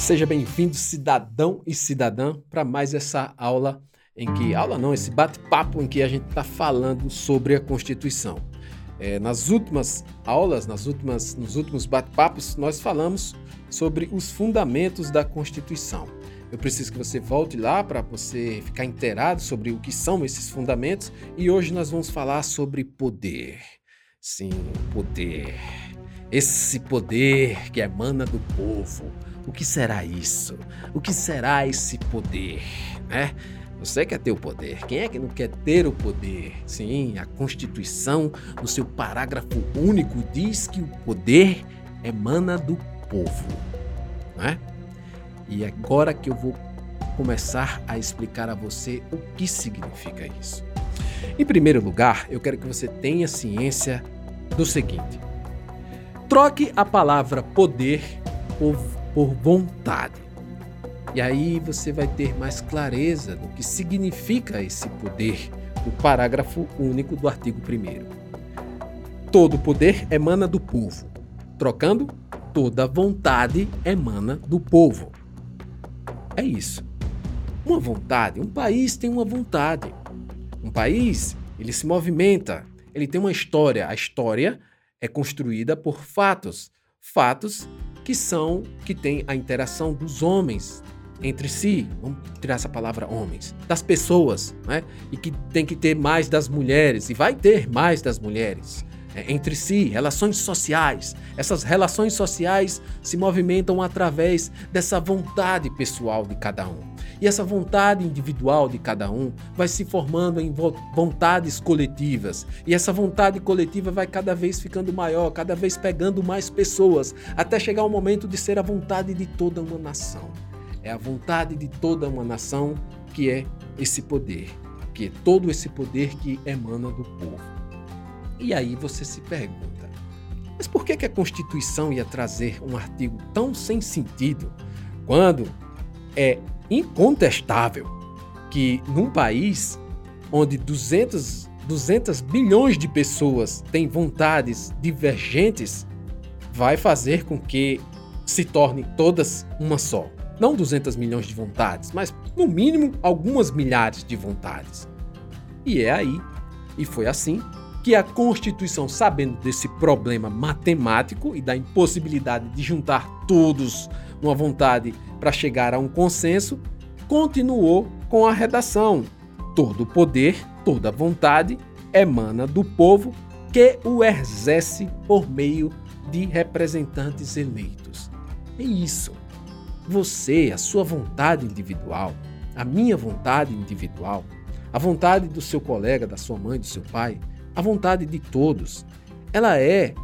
Seja bem-vindo, cidadão e cidadã, para mais essa aula em que aula não, esse bate-papo em que a gente está falando sobre a Constituição. É, nas últimas aulas, nas últimas, nos últimos bate-papos, nós falamos sobre os fundamentos da Constituição. Eu preciso que você volte lá para você ficar inteirado sobre o que são esses fundamentos e hoje nós vamos falar sobre poder. Sim, poder. Esse poder que emana do povo. O que será isso? O que será esse poder? Né? Você quer ter o poder. Quem é que não quer ter o poder? Sim, a Constituição, no seu parágrafo único, diz que o poder emana do povo. Né? E agora que eu vou começar a explicar a você o que significa isso. Em primeiro lugar, eu quero que você tenha ciência do seguinte: troque a palavra poder por, por vontade. E aí você vai ter mais clareza do que significa esse poder no parágrafo único do artigo 1. Todo poder emana do povo. Trocando, toda vontade emana do povo. É isso. Uma vontade, um país tem uma vontade. Um país, ele se movimenta, ele tem uma história. A história é construída por fatos. Fatos que são que têm a interação dos homens entre si, vamos tirar essa palavra homens, das pessoas, né? E que tem que ter mais das mulheres. E vai ter mais das mulheres entre si, relações sociais. Essas relações sociais se movimentam através dessa vontade pessoal de cada um. E essa vontade individual de cada um vai se formando em vontades coletivas. E essa vontade coletiva vai cada vez ficando maior, cada vez pegando mais pessoas, até chegar o momento de ser a vontade de toda uma nação. É a vontade de toda uma nação que é esse poder, que é todo esse poder que emana do povo. E aí você se pergunta: mas por que, que a Constituição ia trazer um artigo tão sem sentido quando é incontestável que num país onde 200, 200 bilhões de pessoas têm vontades divergentes, vai fazer com que se tornem todas uma só. Não 200 milhões de vontades, mas no mínimo algumas milhares de vontades. E é aí, e foi assim, que a Constituição, sabendo desse problema matemático e da impossibilidade de juntar todos uma vontade para chegar a um consenso, continuou com a redação. Todo poder, toda vontade emana do povo que o exerce por meio de representantes eleitos. É isso. Você, a sua vontade individual, a minha vontade individual, a vontade do seu colega, da sua mãe, do seu pai, a vontade de todos, ela é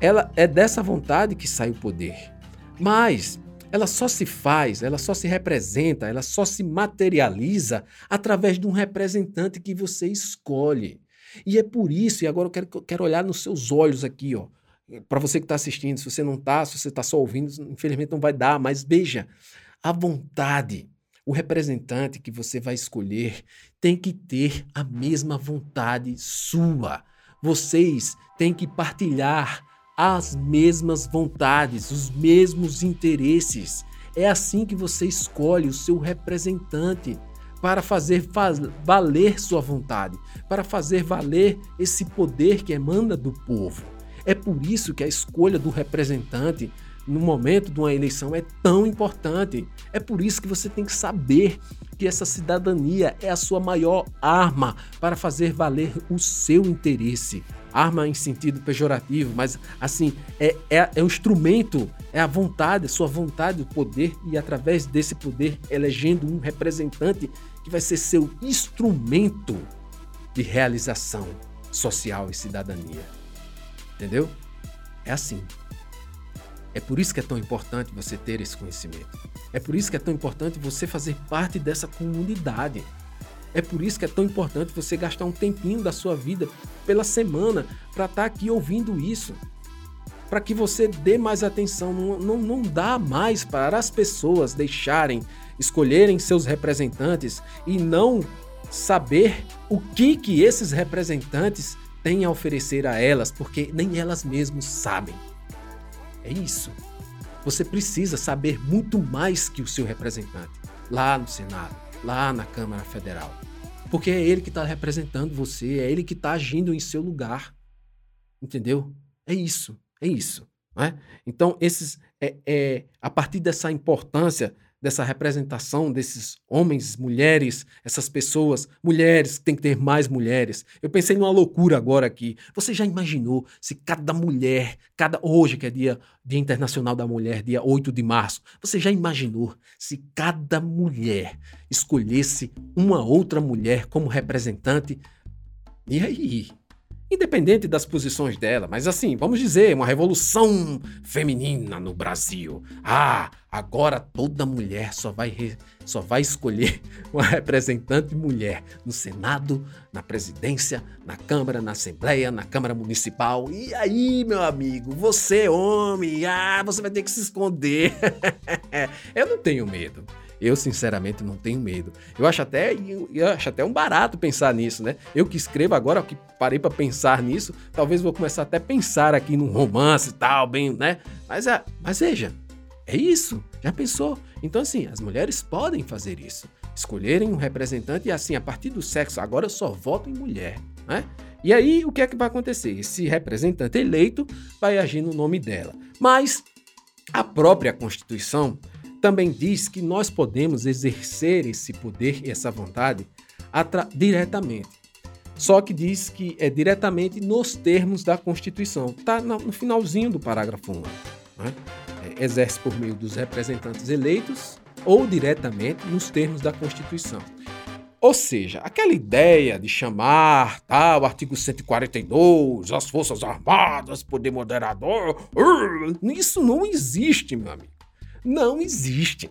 ela é dessa vontade que sai o poder. Mas ela só se faz, ela só se representa, ela só se materializa através de um representante que você escolhe. E é por isso, e agora eu quero, quero olhar nos seus olhos aqui, ó. Para você que está assistindo, se você não está, se você está só ouvindo, infelizmente não vai dar, mas veja, a vontade, o representante que você vai escolher tem que ter a mesma vontade sua. Vocês têm que partilhar as mesmas vontades, os mesmos interesses. É assim que você escolhe o seu representante para fazer valer sua vontade, para fazer valer esse poder que emana do povo. É por isso que a escolha do representante no momento de uma eleição é tão importante. É por isso que você tem que saber que essa cidadania é a sua maior arma para fazer valer o seu interesse. Arma em sentido pejorativo, mas assim, é, é, é o instrumento, é a vontade, a sua vontade, o poder, e através desse poder elegendo um representante que vai ser seu instrumento de realização social e cidadania. Entendeu? É assim. É por isso que é tão importante você ter esse conhecimento. É por isso que é tão importante você fazer parte dessa comunidade. É por isso que é tão importante você gastar um tempinho da sua vida pela semana para estar tá aqui ouvindo isso. Para que você dê mais atenção. Não, não, não dá mais para as pessoas deixarem, escolherem seus representantes e não saber o que, que esses representantes têm a oferecer a elas, porque nem elas mesmas sabem. É isso. você precisa saber muito mais que o seu representante lá no Senado, lá na Câmara Federal. Porque é ele que está representando você, é ele que está agindo em seu lugar. Entendeu? É isso, é isso. É? Então, esses, é, é, a partir dessa importância dessa representação desses homens, mulheres, essas pessoas, mulheres, tem que ter mais mulheres. Eu pensei numa loucura agora aqui. Você já imaginou se cada mulher, cada hoje que é dia, dia internacional da mulher, dia 8 de março, você já imaginou se cada mulher escolhesse uma outra mulher como representante? E aí? Independente das posições dela, mas assim, vamos dizer, uma revolução feminina no Brasil. Ah, agora toda mulher só vai, re... só vai escolher uma representante mulher no Senado, na presidência, na Câmara, na Assembleia, na Câmara Municipal. E aí, meu amigo, você homem, ah, você vai ter que se esconder. Eu não tenho medo. Eu, sinceramente, não tenho medo. Eu acho até, eu acho até um barato pensar nisso, né? Eu que escrevo agora, que parei para pensar nisso, talvez vou começar até a pensar aqui num romance e tal, bem, né? Mas, é, mas veja, é isso. Já pensou? Então, assim, as mulheres podem fazer isso. Escolherem um representante e, assim, a partir do sexo, agora eu só voto em mulher, né? E aí, o que é que vai acontecer? Esse representante eleito vai agir no nome dela. Mas a própria Constituição também diz que nós podemos exercer esse poder e essa vontade diretamente. Só que diz que é diretamente nos termos da Constituição. Está no finalzinho do parágrafo 1. Né? É, exerce por meio dos representantes eleitos ou diretamente nos termos da Constituição. Ou seja, aquela ideia de chamar tal, artigo 142, as Forças Armadas, poder moderador, isso não existe, meu amigo não existem.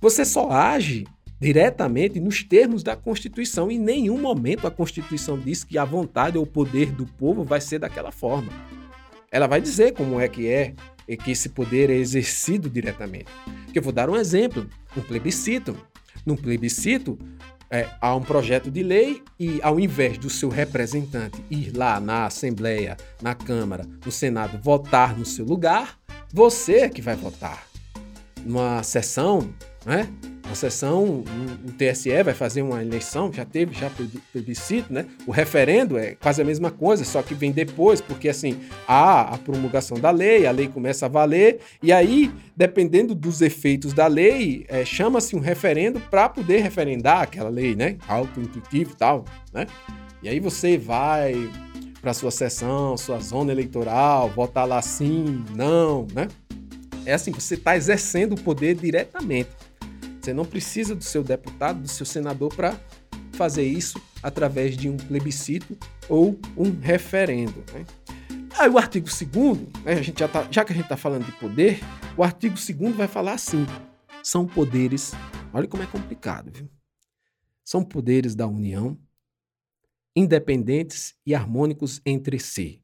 Você só age diretamente nos termos da Constituição. Em nenhum momento a Constituição diz que a vontade ou o poder do povo vai ser daquela forma. Ela vai dizer como é que é e que esse poder é exercido diretamente. Eu vou dar um exemplo, um plebiscito. Num plebiscito, é, há um projeto de lei e, ao invés do seu representante ir lá na Assembleia, na Câmara, no Senado, votar no seu lugar, você é que vai votar numa sessão, né? Uma sessão, o TSE vai fazer uma eleição, já teve já plebiscito, né? O referendo é quase a mesma coisa, só que vem depois, porque assim, há a promulgação da lei, a lei começa a valer, e aí, dependendo dos efeitos da lei, é, chama-se um referendo para poder referendar aquela lei, né? Auto-intuitivo e tal, né? E aí você vai para sua sessão, sua zona eleitoral, votar lá sim, não, né? É assim, você está exercendo o poder diretamente. Você não precisa do seu deputado, do seu senador para fazer isso através de um plebiscito ou um referendo. Né? Aí o artigo 2 né, a gente já, tá, já que a gente está falando de poder, o artigo 2 vai falar assim: são poderes, olha como é complicado, viu? São poderes da União, independentes e harmônicos entre si,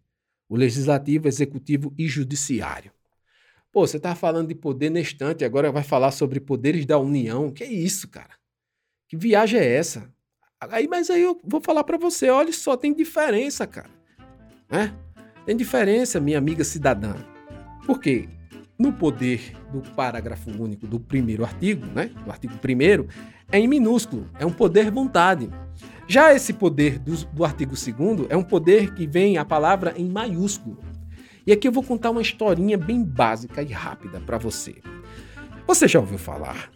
o legislativo, executivo e judiciário. Pô, você tá falando de poder nestante, agora vai falar sobre poderes da União. Que é isso, cara? Que viagem é essa? Aí, mas aí eu vou falar para você, olha só, tem diferença, cara. Né? Tem diferença, minha amiga cidadã. Por quê? No poder do parágrafo único do primeiro artigo, né? Do artigo primeiro, é em minúsculo, é um poder vontade. Já esse poder do, do artigo segundo é um poder que vem a palavra em maiúsculo. E aqui eu vou contar uma historinha bem básica e rápida para você. Você já ouviu falar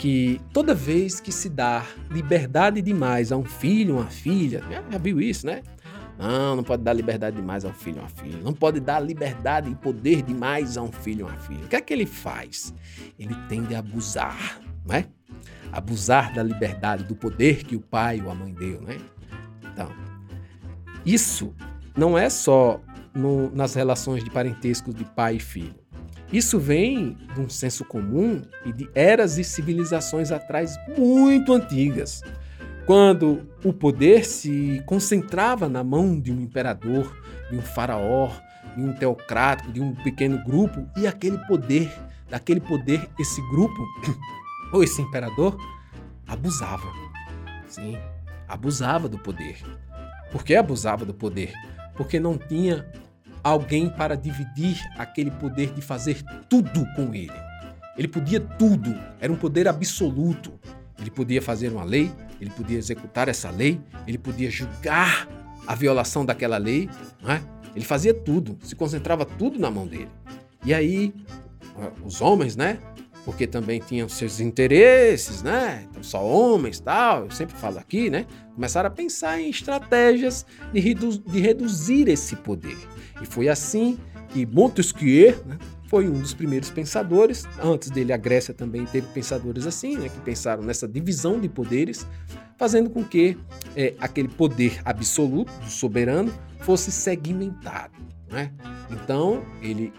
que toda vez que se dá liberdade demais a um filho, uma filha, já, já viu isso, né? Não, não pode dar liberdade demais a um filho, uma filha. Não pode dar liberdade e poder demais a um filho, uma filha. O que é que ele faz? Ele tende a abusar, né? Abusar da liberdade, do poder que o pai ou a mãe deu, né? Então, isso não é só no, nas relações de parentesco de pai e filho. Isso vem de um senso comum e de eras e civilizações atrás muito antigas, quando o poder se concentrava na mão de um imperador, de um faraó, de um teocrático, de um pequeno grupo, e aquele poder, daquele poder, esse grupo, ou esse imperador, abusava. Sim, abusava do poder. Por que abusava do poder? Porque não tinha alguém para dividir aquele poder de fazer tudo com ele. Ele podia tudo, era um poder absoluto. Ele podia fazer uma lei, ele podia executar essa lei, ele podia julgar a violação daquela lei, não é? Ele fazia tudo, se concentrava tudo na mão dele. E aí, os homens, né? Porque também tinham seus interesses, né? Então, só homens tal, eu sempre falo aqui, né? Começaram a pensar em estratégias de, redu de reduzir esse poder. E foi assim que Montesquieu né, foi um dos primeiros pensadores. Antes dele, a Grécia também teve pensadores assim, né, que pensaram nessa divisão de poderes, fazendo com que é, aquele poder absoluto do soberano fosse segmentado. Né? Então, ele,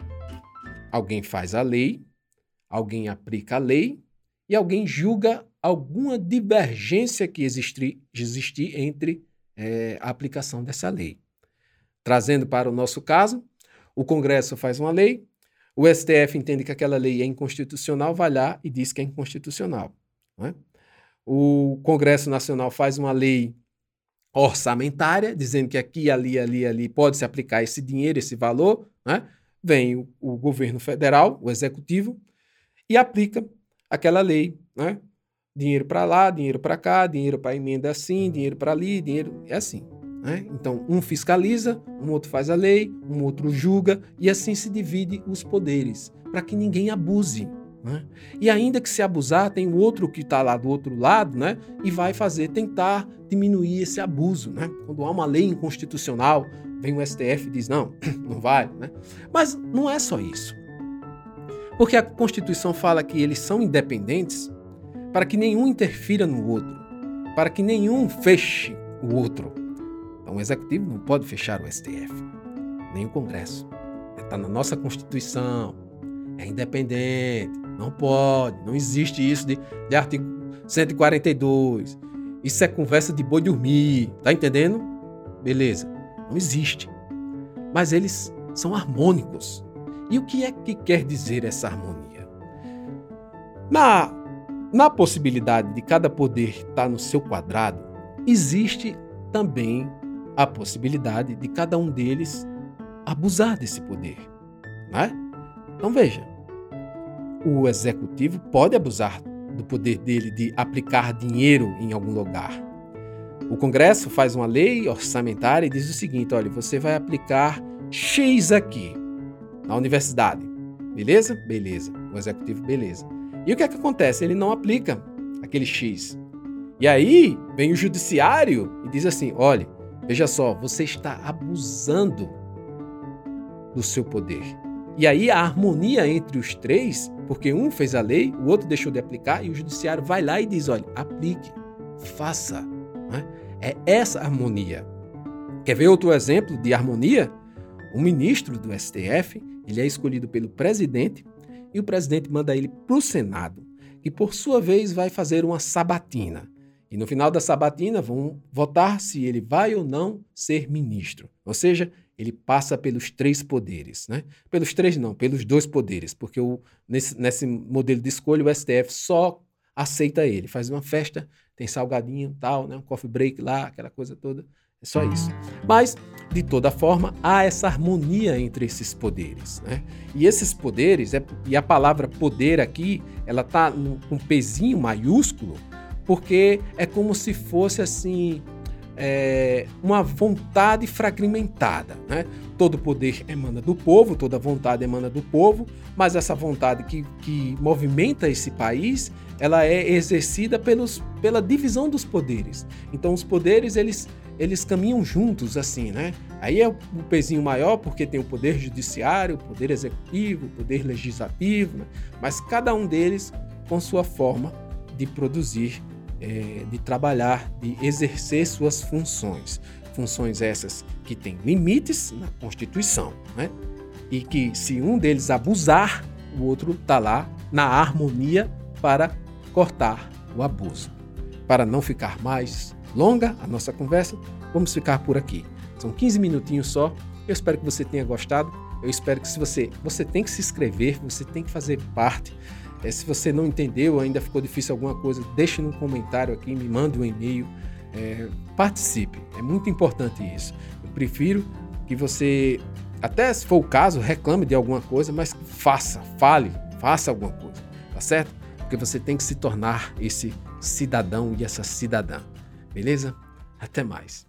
alguém faz a lei, alguém aplica a lei e alguém julga alguma divergência que existir, entre é, a aplicação dessa lei. Trazendo para o nosso caso, o Congresso faz uma lei, o STF entende que aquela lei é inconstitucional, vai lá e diz que é inconstitucional. Né? O Congresso Nacional faz uma lei orçamentária, dizendo que aqui, ali, ali, ali pode se aplicar esse dinheiro, esse valor, né? vem o, o, governo federal, o executivo, e aplica aquela lei, né? Dinheiro para lá, dinheiro para cá, dinheiro para emenda assim, dinheiro para ali, dinheiro é assim. Né? Então, um fiscaliza, um outro faz a lei, um outro julga, e assim se divide os poderes, para que ninguém abuse. Né? E ainda que se abusar, tem o outro que está lá do outro lado, né? E vai fazer, tentar diminuir esse abuso, né? Quando há uma lei inconstitucional, vem o STF e diz, não, não vale, né? Mas não é só isso. Porque a Constituição fala que eles são independentes para que nenhum interfira no outro, para que nenhum feche o outro. Então o Executivo não pode fechar o STF, nem o Congresso. Está na nossa Constituição, é independente, não pode, não existe isso de, de artigo 142. Isso é conversa de boi dormir, tá entendendo? Beleza, não existe. Mas eles são harmônicos. E o que é que quer dizer essa harmonia? Na, na possibilidade de cada poder estar no seu quadrado, existe também a possibilidade de cada um deles abusar desse poder. Né? Então veja, o executivo pode abusar do poder dele de aplicar dinheiro em algum lugar. O Congresso faz uma lei orçamentária e diz o seguinte: olha, você vai aplicar X aqui na universidade. Beleza? Beleza. O executivo, beleza. E o que é que acontece? Ele não aplica aquele X. E aí vem o judiciário e diz assim: olha, veja só, você está abusando do seu poder. E aí a harmonia entre os três, porque um fez a lei, o outro deixou de aplicar, e o judiciário vai lá e diz: olha, aplique, faça. Né? É essa harmonia. Quer ver outro exemplo de harmonia? O ministro do STF ele é escolhido pelo presidente e o presidente manda ele para o Senado, que por sua vez vai fazer uma sabatina. E no final da sabatina vão votar se ele vai ou não ser ministro. Ou seja, ele passa pelos três poderes, né? Pelos três não, pelos dois poderes, porque o, nesse, nesse modelo de escolha o STF só aceita ele, faz uma festa, tem salgadinho, tal, né? Um coffee break lá, aquela coisa toda, é só isso. Mas de toda forma há essa harmonia entre esses poderes, né? E esses poderes é, e a palavra poder aqui, ela tá com um pezinho maiúsculo, porque é como se fosse assim é, uma vontade fragmentada. Né? Todo poder emana do povo, toda vontade emana do povo, mas essa vontade que, que movimenta esse país, ela é exercida pelos, pela divisão dos poderes. Então os poderes eles, eles caminham juntos assim, né? Aí é o pezinho maior porque tem o poder judiciário, o poder executivo, o poder legislativo, né? mas cada um deles com sua forma de produzir é, de trabalhar, de exercer suas funções. Funções essas que têm limites na Constituição, né? E que se um deles abusar, o outro está lá na harmonia para cortar o abuso. Para não ficar mais longa a nossa conversa, vamos ficar por aqui. São 15 minutinhos só. Eu espero que você tenha gostado. Eu espero que se você você tem que se inscrever, você tem que fazer parte é, se você não entendeu, ainda ficou difícil alguma coisa, deixe no comentário aqui, me mande um e-mail, é, participe. É muito importante isso. Eu prefiro que você Até se for o caso, reclame de alguma coisa, mas faça, fale, faça alguma coisa, tá certo? Porque você tem que se tornar esse cidadão e essa cidadã. Beleza? Até mais.